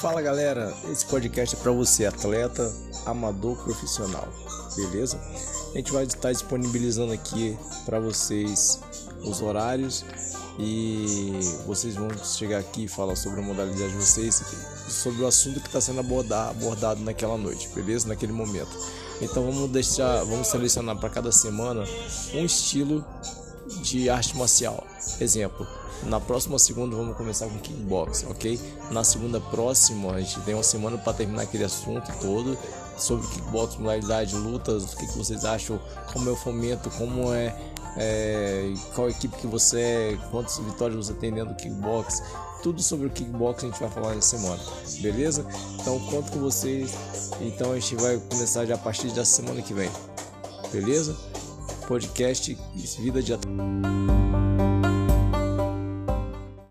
Fala galera, esse podcast é para você, atleta, amador, profissional, beleza? A gente vai estar disponibilizando aqui para vocês os horários e vocês vão chegar aqui e falar sobre a modalidade de vocês, sobre o assunto que está sendo abordado, abordado naquela noite, beleza? Naquele momento. Então vamos deixar, vamos selecionar para cada semana um estilo de arte marcial. Exemplo, na próxima segunda vamos começar com kickbox, ok? Na segunda próxima a gente tem uma semana para terminar aquele assunto todo sobre kickbox, modalidade, lutas, o que, que vocês acham, como é o fomento, como é, é, qual equipe que você é, quantas vitórias você tem dentro do kickbox, tudo sobre o kickbox a gente vai falar nessa semana, beleza? Então conto com vocês, então a gente vai começar já a partir da semana que vem, beleza? Podcast Vida de Atleta.